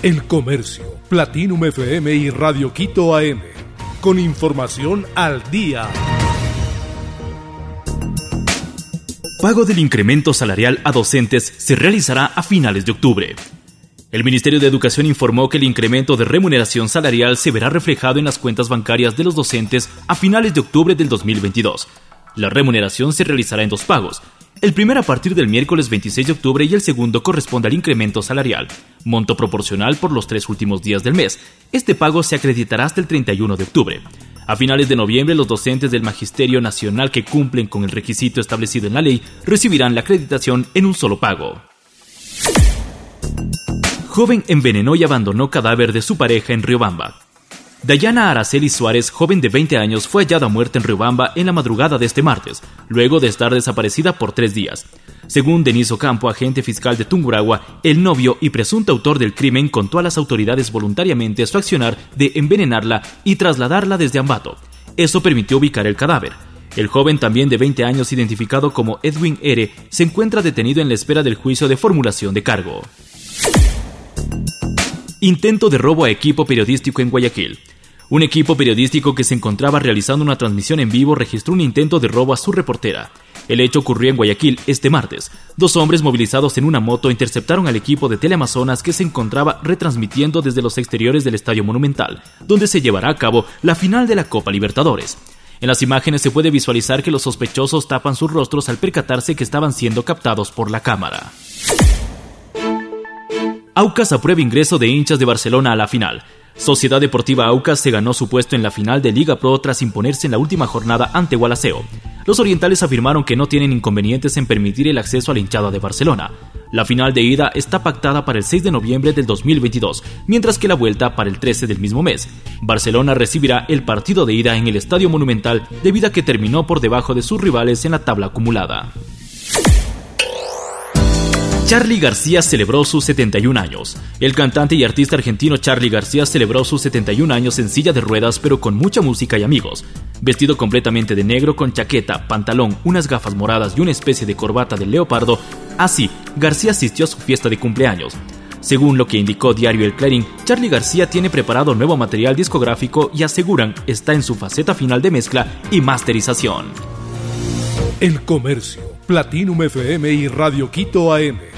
El Comercio, Platinum FM y Radio Quito AM. Con información al día. Pago del incremento salarial a docentes se realizará a finales de octubre. El Ministerio de Educación informó que el incremento de remuneración salarial se verá reflejado en las cuentas bancarias de los docentes a finales de octubre del 2022. La remuneración se realizará en dos pagos, el primero a partir del miércoles 26 de octubre y el segundo corresponde al incremento salarial, monto proporcional por los tres últimos días del mes. Este pago se acreditará hasta el 31 de octubre. A finales de noviembre, los docentes del Magisterio Nacional que cumplen con el requisito establecido en la ley recibirán la acreditación en un solo pago. Joven envenenó y abandonó cadáver de su pareja en Riobamba. Dayana Araceli Suárez, joven de 20 años, fue hallada muerta en Riobamba en la madrugada de este martes, luego de estar desaparecida por tres días. Según Deniso Campo, agente fiscal de Tunguragua, el novio y presunto autor del crimen contó a las autoridades voluntariamente su accionar de envenenarla y trasladarla desde Ambato. Eso permitió ubicar el cadáver. El joven, también de 20 años, identificado como Edwin R., se encuentra detenido en la espera del juicio de formulación de cargo. Intento de robo a equipo periodístico en Guayaquil. Un equipo periodístico que se encontraba realizando una transmisión en vivo registró un intento de robo a su reportera. El hecho ocurrió en Guayaquil este martes. Dos hombres movilizados en una moto interceptaron al equipo de Teleamazonas que se encontraba retransmitiendo desde los exteriores del Estadio Monumental, donde se llevará a cabo la final de la Copa Libertadores. En las imágenes se puede visualizar que los sospechosos tapan sus rostros al percatarse que estaban siendo captados por la cámara. Aucas aprueba ingreso de hinchas de Barcelona a la final. Sociedad Deportiva Aucas se ganó su puesto en la final de Liga Pro tras imponerse en la última jornada ante Gualaceo. Los orientales afirmaron que no tienen inconvenientes en permitir el acceso a la hinchada de Barcelona. La final de ida está pactada para el 6 de noviembre del 2022, mientras que la vuelta para el 13 del mismo mes. Barcelona recibirá el partido de ida en el Estadio Monumental debido a que terminó por debajo de sus rivales en la tabla acumulada. Charlie García celebró sus 71 años. El cantante y artista argentino Charlie García celebró sus 71 años en silla de ruedas pero con mucha música y amigos. Vestido completamente de negro con chaqueta, pantalón, unas gafas moradas y una especie de corbata de leopardo, así, García asistió a su fiesta de cumpleaños. Según lo que indicó Diario El Clarín, Charlie García tiene preparado nuevo material discográfico y aseguran está en su faceta final de mezcla y masterización. El Comercio, Platinum FM y Radio Quito AM